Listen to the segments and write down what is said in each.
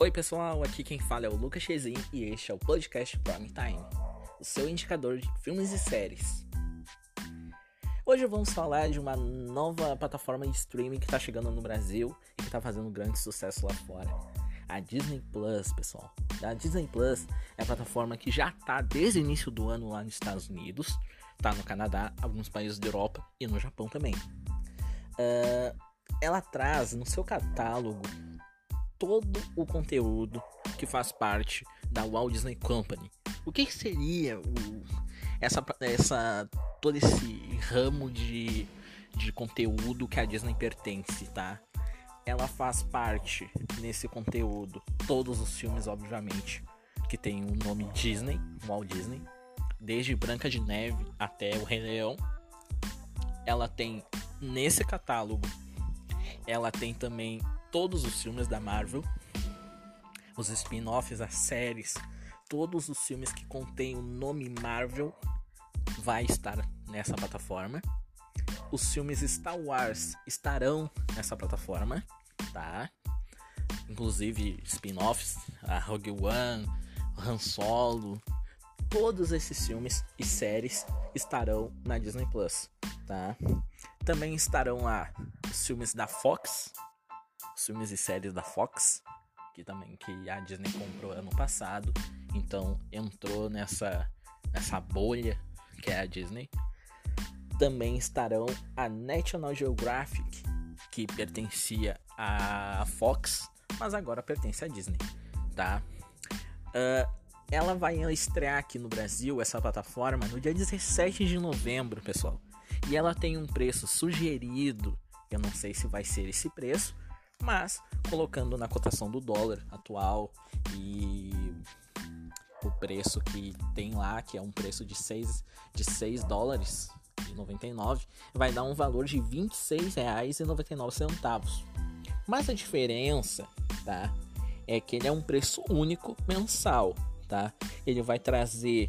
Oi pessoal, aqui quem fala é o Lucas Chezin e este é o podcast Prime Time, o seu indicador de filmes e séries. Hoje vamos falar de uma nova plataforma de streaming que está chegando no Brasil e que está fazendo grande sucesso lá fora. A Disney Plus, pessoal. A Disney Plus é a plataforma que já está desde o início do ano lá nos Estados Unidos, está no Canadá, alguns países da Europa e no Japão também. Uh, ela traz no seu catálogo todo o conteúdo que faz parte da Walt Disney Company. O que seria o, essa, essa, todo esse ramo de, de conteúdo que a Disney pertence, tá? Ela faz parte nesse conteúdo, todos os filmes, obviamente, que tem o nome Disney, Walt Disney, desde Branca de Neve até o Rei Leão. Ela tem nesse catálogo, ela tem também todos os filmes da Marvel, os spin-offs, as séries, todos os filmes que contêm o nome Marvel vai estar nessa plataforma. Os filmes Star Wars estarão nessa plataforma, tá? Inclusive spin-offs, a Rogue One, Han Solo, todos esses filmes e séries estarão na Disney Plus, tá? Também estarão lá os filmes da Fox, os filmes e séries da Fox, que também que a Disney comprou ano passado, então entrou nessa nessa bolha que é a Disney. Também estarão a National Geographic, que pertencia à Fox, mas agora pertence à Disney, tá? Uh, ela vai estrear aqui no Brasil, essa plataforma, no dia 17 de novembro, pessoal. E ela tem um preço sugerido, eu não sei se vai ser esse preço, mas colocando na cotação do dólar atual e o preço que tem lá, que é um preço de 6, de 6 dólares e 99, vai dar um valor de R$ 26,99. Mas a diferença, tá? É que ele é um preço único mensal, tá? Ele vai trazer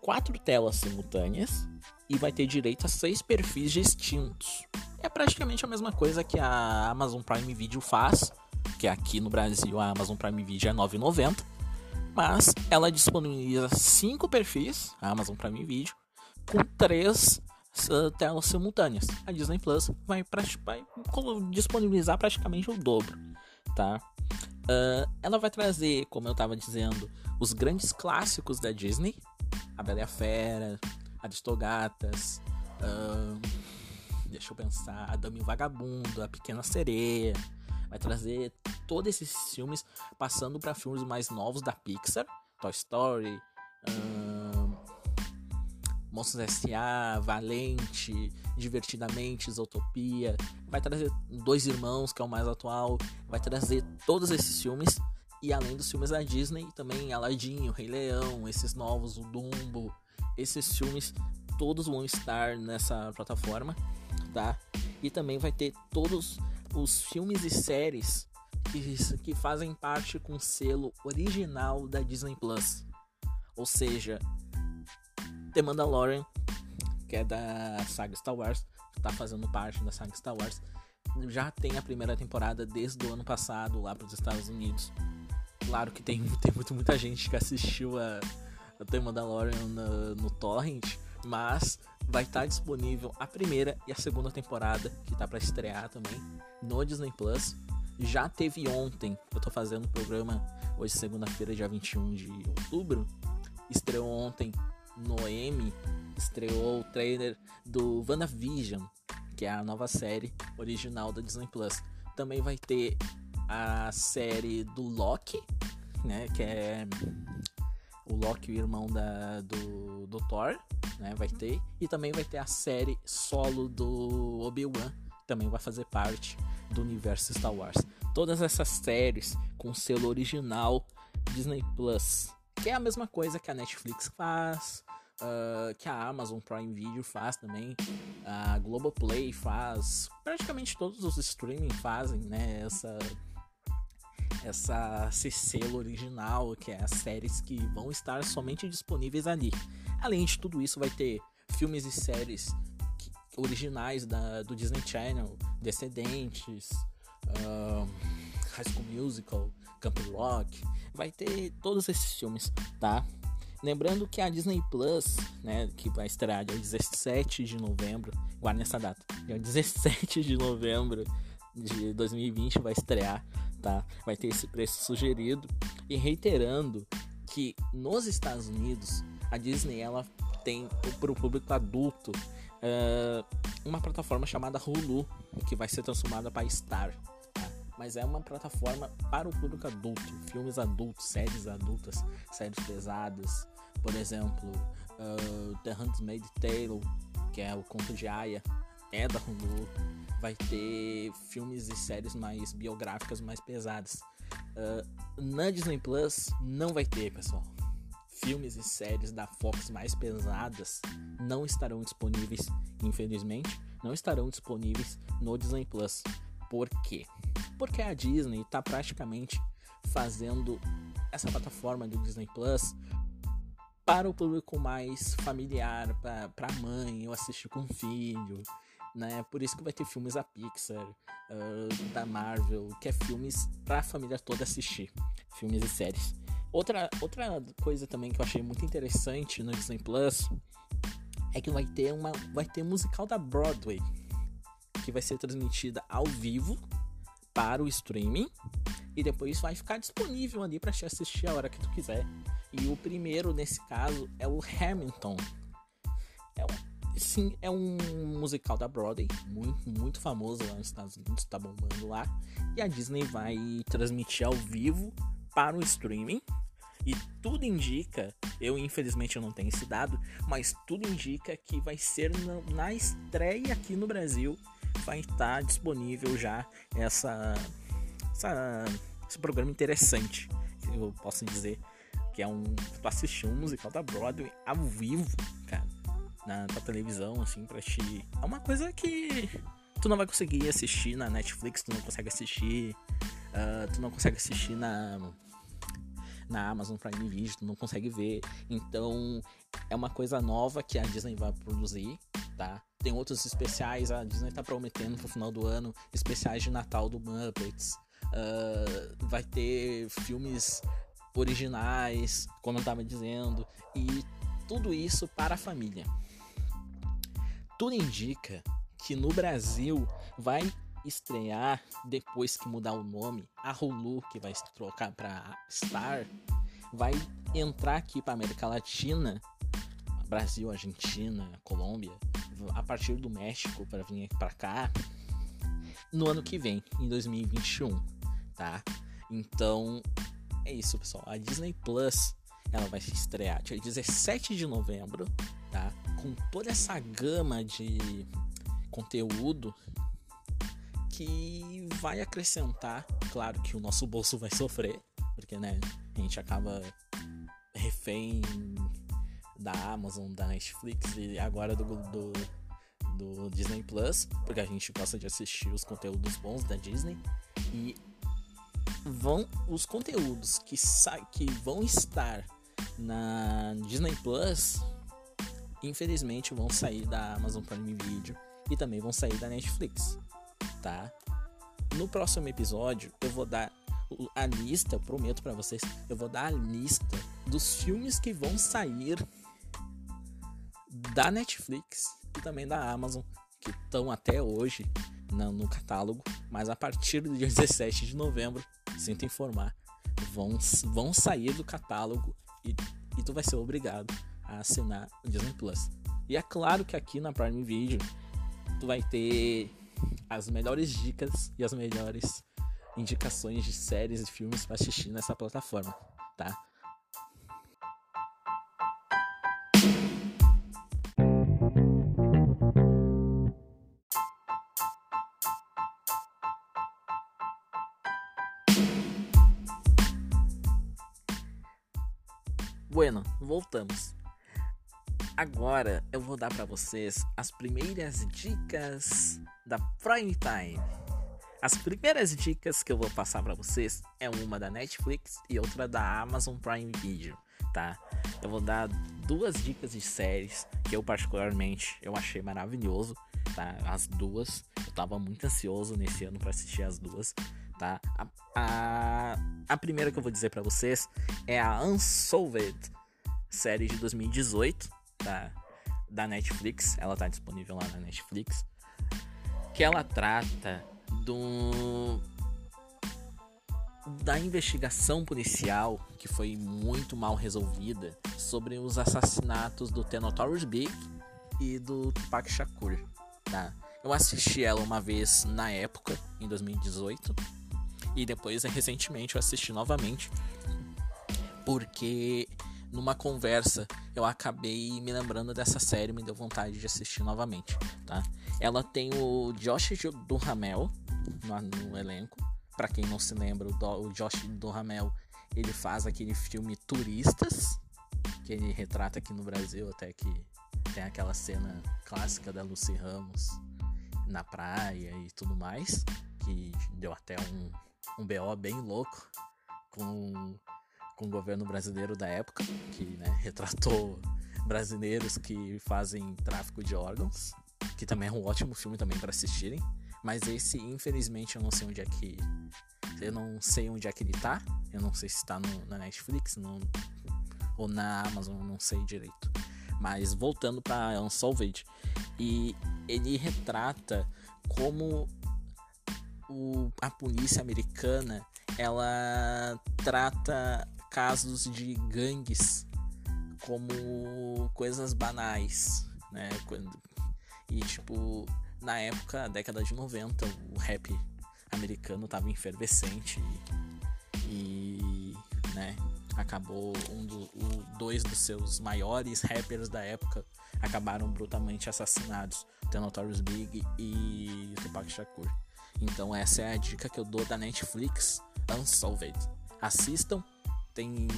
quatro telas simultâneas e vai ter direito a seis perfis distintos é praticamente a mesma coisa que a Amazon Prime Video faz, que aqui no Brasil a Amazon Prime Video é 9,90, mas ela disponibiliza cinco perfis, a Amazon Prime Video, com três uh, telas simultâneas. A Disney Plus vai, vai disponibilizar praticamente o dobro, tá? Uh, ela vai trazer, como eu estava dizendo, os grandes clássicos da Disney, a Bela e a Fera, Aristogatas, uh, deixa eu pensar, a Dama e o Vagabundo, A Pequena Sereia. Vai trazer todos esses filmes passando para filmes mais novos da Pixar, Toy Story, um, Monstros S.A., Valente, Divertidamente, Isotopia. Vai trazer Dois Irmãos, que é o mais atual. Vai trazer todos esses filmes. E além dos filmes da Disney, também Aladdin, o Rei Leão, esses novos, o Dumbo. Esses filmes todos vão estar nessa plataforma E também vai ter todos os filmes e séries que, que fazem parte com o selo original da Disney Plus. Ou seja, The Mandalorian, que é da saga Star Wars, que tá fazendo parte da saga Star Wars, já tem a primeira temporada desde o ano passado lá para os Estados Unidos. Claro que tem, tem muito, muita gente que assistiu a, a The Mandalorian no, no Torrent, mas vai estar disponível a primeira e a segunda temporada, que tá para estrear também no Disney Plus. Já teve ontem, eu tô fazendo o programa hoje, segunda-feira, dia 21 de outubro. Estreou ontem no M, estreou o trailer do WandaVision, que é a nova série original da Disney Plus. Também vai ter a série do Loki, né, que é o Loki, o irmão da, do, do Thor, né? Vai ter. E também vai ter a série solo do Obi-Wan, também vai fazer parte do universo Star Wars. Todas essas séries com selo original Disney Plus, que é a mesma coisa que a Netflix faz, uh, que a Amazon Prime Video faz também, a Globoplay faz, praticamente todos os streaming fazem, né? Essa essa selo original, que é as séries que vão estar somente disponíveis ali. Além de tudo isso, vai ter filmes e séries que, originais da, do Disney Channel, Descendentes, uh, High School Musical, Camp Rock, vai ter todos esses filmes, tá? Lembrando que a Disney Plus, né, que vai estrear dia 17 de novembro, guarda nessa data, dia 17 de novembro de 2020 vai estrear, tá? Vai ter esse preço sugerido e reiterando que nos Estados Unidos a Disney ela tem para o público adulto uma plataforma chamada Hulu que vai ser transformada para Star, tá? mas é uma plataforma para o público adulto, filmes adultos, séries adultas, séries pesadas, por exemplo, uh, The Handmaid's Tale, que é o conto de Aya, é da Hulu, vai ter filmes e séries mais biográficas, mais pesadas. Uh, na Disney Plus não vai ter, pessoal. Filmes e séries da Fox mais pesadas não estarão disponíveis, infelizmente, não estarão disponíveis no Disney Plus. Por quê? Porque a Disney está praticamente fazendo essa plataforma do Disney Plus para o público mais familiar, para a mãe, eu assistir com o filho, né? Por isso que vai ter filmes da Pixar, uh, da Marvel, que é filmes para a família toda assistir, filmes e séries. Outra, outra coisa também que eu achei muito interessante no Disney Plus é que vai ter uma vai ter musical da Broadway que vai ser transmitida ao vivo para o streaming e depois vai ficar disponível ali para te assistir a hora que tu quiser. E o primeiro nesse caso é o Hamilton. É um, sim, é um musical da Broadway, muito, muito famoso lá nos Estados Unidos, tá bombando lá. E a Disney vai transmitir ao vivo para o streaming. E tudo indica, eu infelizmente eu não tenho esse dado, mas tudo indica que vai ser na, na estreia aqui no Brasil, vai estar disponível já essa, essa esse programa interessante, eu posso dizer que é um tu assistir um musical da Broadway ao vivo, cara, na televisão assim para ti. É uma coisa que tu não vai conseguir assistir na Netflix, tu não consegue assistir, uh, tu não consegue assistir na na Amazon Prime Video, tu não consegue ver. Então, é uma coisa nova que a Disney vai produzir, tá? Tem outros especiais, a Disney tá prometendo pro final do ano especiais de Natal do Muppets. Uh, vai ter filmes originais, como eu estava dizendo, e tudo isso para a família. Tudo indica que no Brasil vai estrear depois que mudar o nome, a Hulu que vai trocar para Star, vai entrar aqui para América Latina, Brasil, Argentina, Colômbia, a partir do México para vir para cá no ano que vem, em 2021, tá? Então, é isso, pessoal. A Disney Plus, ela vai se estrear dia 17 de novembro? Com toda essa gama de conteúdo que vai acrescentar, claro que o nosso bolso vai sofrer, porque né, a gente acaba refém da Amazon, da Netflix e agora do, do, do, Disney Plus, porque a gente gosta de assistir os conteúdos bons da Disney. E vão os conteúdos que, que vão estar na Disney Plus, infelizmente vão sair da Amazon Prime Video e também vão sair da Netflix tá? No próximo episódio eu vou dar a lista, eu prometo para vocês, eu vou dar a lista dos filmes que vão sair da Netflix e também da Amazon, que estão até hoje no, catálogo, mas a partir do dia 17 de novembro, sinto informar, vão, vão sair do catálogo e, e tu vai ser obrigado a assinar o Disney Plus. E é claro que aqui na Prime Video tu vai ter as melhores dicas e as melhores indicações de séries e filmes para assistir nessa plataforma, tá? Bueno, voltamos. Agora eu vou dar para vocês as primeiras dicas da Prime Time. As primeiras dicas que eu vou passar para vocês é uma da Netflix e outra da Amazon Prime Video, tá? Eu vou dar duas dicas de séries que eu particularmente eu achei maravilhoso, tá? As duas, eu tava muito ansioso nesse ano para assistir as duas, tá? A, a, a primeira que eu vou dizer para vocês é a Unsolved, série de 2018, tá? Da Netflix, ela tá disponível lá na Netflix, que ela trata do da investigação policial que foi muito mal resolvida sobre os assassinatos do The Big e do Tupac Shakur, tá? Eu assisti ela uma vez na época, em 2018, e depois recentemente eu assisti novamente, porque numa conversa eu acabei me lembrando dessa série, me deu vontade de assistir novamente, tá? Ela tem o Josh Duhamel no, no elenco, para quem não se lembra, o, Josh Duhamel ele faz aquele filme Turistas, que ele retrata aqui no Brasil, até que tem aquela cena clássica da Lucy Ramos na praia e tudo mais, que deu até um, um BO bem louco com, com o governo brasileiro da época, que né, retratou brasileiros que fazem tráfico de órgãos, que também é um ótimo filme também para assistirem. Mas esse, infelizmente, eu não sei onde é que. Eu não sei onde é que ele tá. Eu não sei se tá no, na Netflix no, ou na Amazon, não sei direito. Mas voltando para Unsolved, e ele retrata como o, a polícia americana ela trata casos de gangues como coisas banais, né? E tipo, na época, década de 90, o rap americano estava efervescente e, e, né, acabou um do, o, dois dos seus maiores rappers da época acabaram brutalmente assassinados, The Notorious Big e Tupac Shakur. Então essa é a dica que eu dou da Netflix, Unsolved. Assistam, tem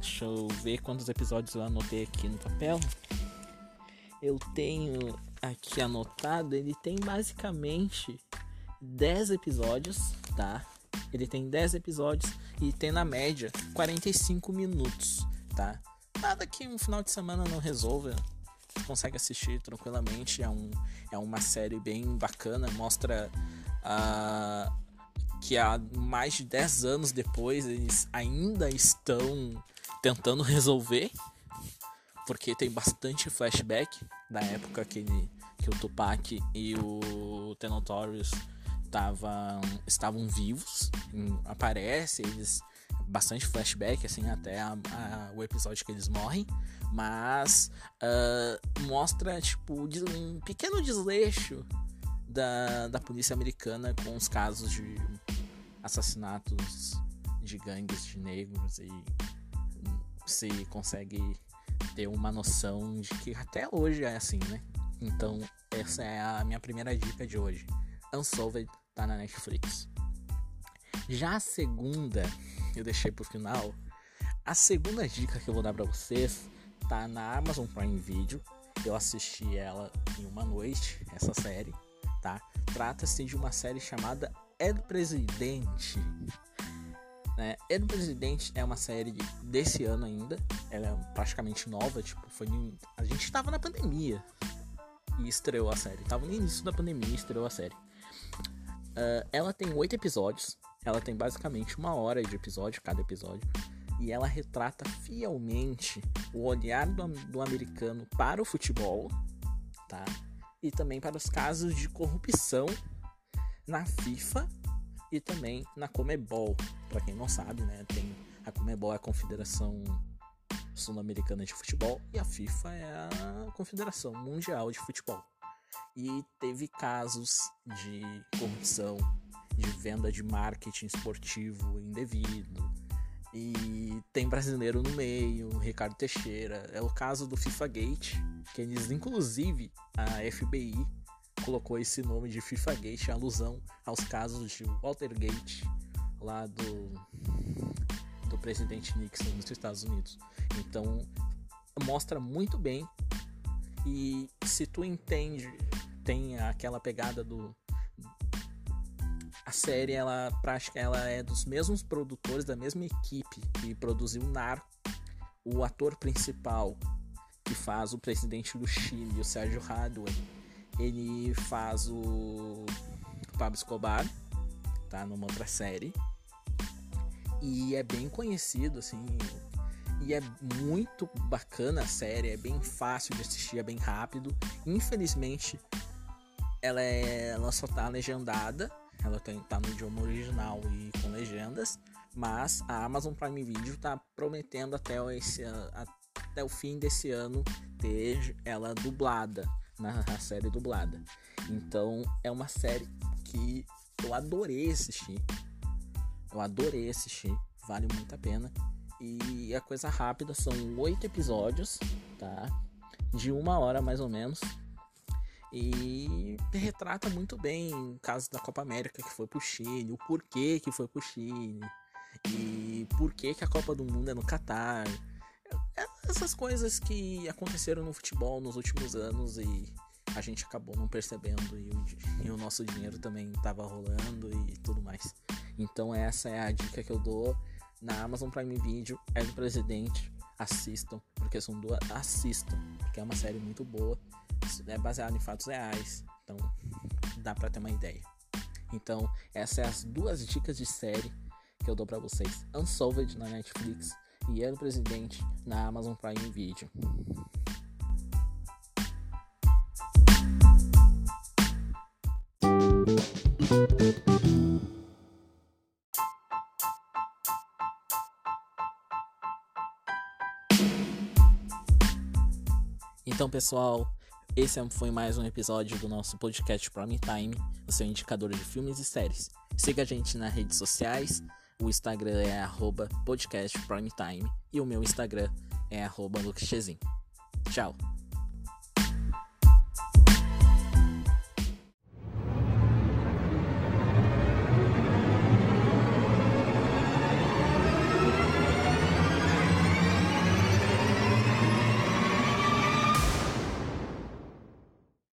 deixa eu ver quantos episódios eu anotei aqui no papel. Eu tenho aqui anotado, ele tem basicamente 10 episódios, tá? Ele tem 10 episódios e tem na média 45 minutos, tá? Nada que um final de semana não resolva. Você consegue assistir tranquilamente. É, um, é uma série bem bacana. Mostra uh, que há mais de 10 anos depois eles ainda estão tentando resolver. Porque tem bastante flashback da época que, ele, que o Tupac e o Tenotorious estavam estavam vivos. aparece eles bastante flashback assim até a, a, o episódio que eles morrem, mas uh, mostra tipo um pequeno desleixo da, da polícia americana com os casos de assassinatos de gangues de negros e se consegue ter uma noção de que até hoje é assim, né? Então, essa é a minha primeira dica de hoje. Unsolved tá na Netflix. Já a segunda, eu deixei pro final. A segunda dica que eu vou dar para vocês tá na Amazon Prime Video. Eu assisti ela em uma noite, essa série, tá? Trata-se de uma série chamada El Presidente. Né? El Presidente é uma série desse ano ainda. Ela é praticamente nova, tipo, foi a gente tava na pandemia e estreou a série. Tava no início da pandemia e estreou a série. Uh, ela tem oito episódios. Ela tem basicamente uma hora de episódio, cada episódio. E ela retrata fielmente o olhar do, do americano para o futebol, tá? E também para os casos de corrupção na FIFA e também na Comebol. Para quem não sabe, né, tem a Comebol é a Confederação Sul-Americana de Futebol e a FIFA é a Confederação Mundial de Futebol. E teve casos de corrupção, de venda de marketing esportivo indevido. E tem brasileiro no meio, Ricardo Teixeira. É o caso do FIFA Gate, que eles, inclusive, a FBI colocou esse nome de FIFA Gate alusão aos casos de Watergate, lá do, do presidente Nixon nos Estados Unidos. Então, mostra muito bem. E se tu entende, tem aquela pegada do. A série, ela prática, ela é dos mesmos produtores, da mesma equipe que produziu Narco. O ator principal, que faz o presidente do Chile, o Sérgio Hadway, ele faz o Pablo Escobar, tá? Numa outra série. E é bem conhecido, assim. E é muito bacana a série, é bem fácil de assistir, é bem rápido. Infelizmente, ela, é, ela só tá legendada. Ela tem, tá no idioma original e com legendas. Mas a Amazon Prime Video tá prometendo até, esse, até o fim desse ano ter ela dublada, na série dublada. Então é uma série que eu adorei assistir. Eu adorei assistir, vale muito a pena. E a coisa rápida são oito episódios, tá? De uma hora mais ou menos. E retrata muito bem o caso da Copa América que foi pro Chile, o porquê que foi pro Chile, e porquê que a Copa do Mundo é no Catar. Essas coisas que aconteceram no futebol nos últimos anos e a gente acabou não percebendo e o, e o nosso dinheiro também estava rolando e tudo mais. Então essa é a dica que eu dou na Amazon Prime Video, é do Presidente, assistam, porque são duas, assistam, porque é uma série muito boa, é baseada em fatos reais, então dá para ter uma ideia. Então, essas são as duas dicas de série que eu dou para vocês: Unsolved na Netflix e El Presidente na Amazon Prime Video. Então, pessoal, esse foi mais um episódio do nosso podcast Prime Time, o seu indicador de filmes e séries. Siga a gente nas redes sociais. O Instagram é podcastprimetime e o meu Instagram é arroba Tchau!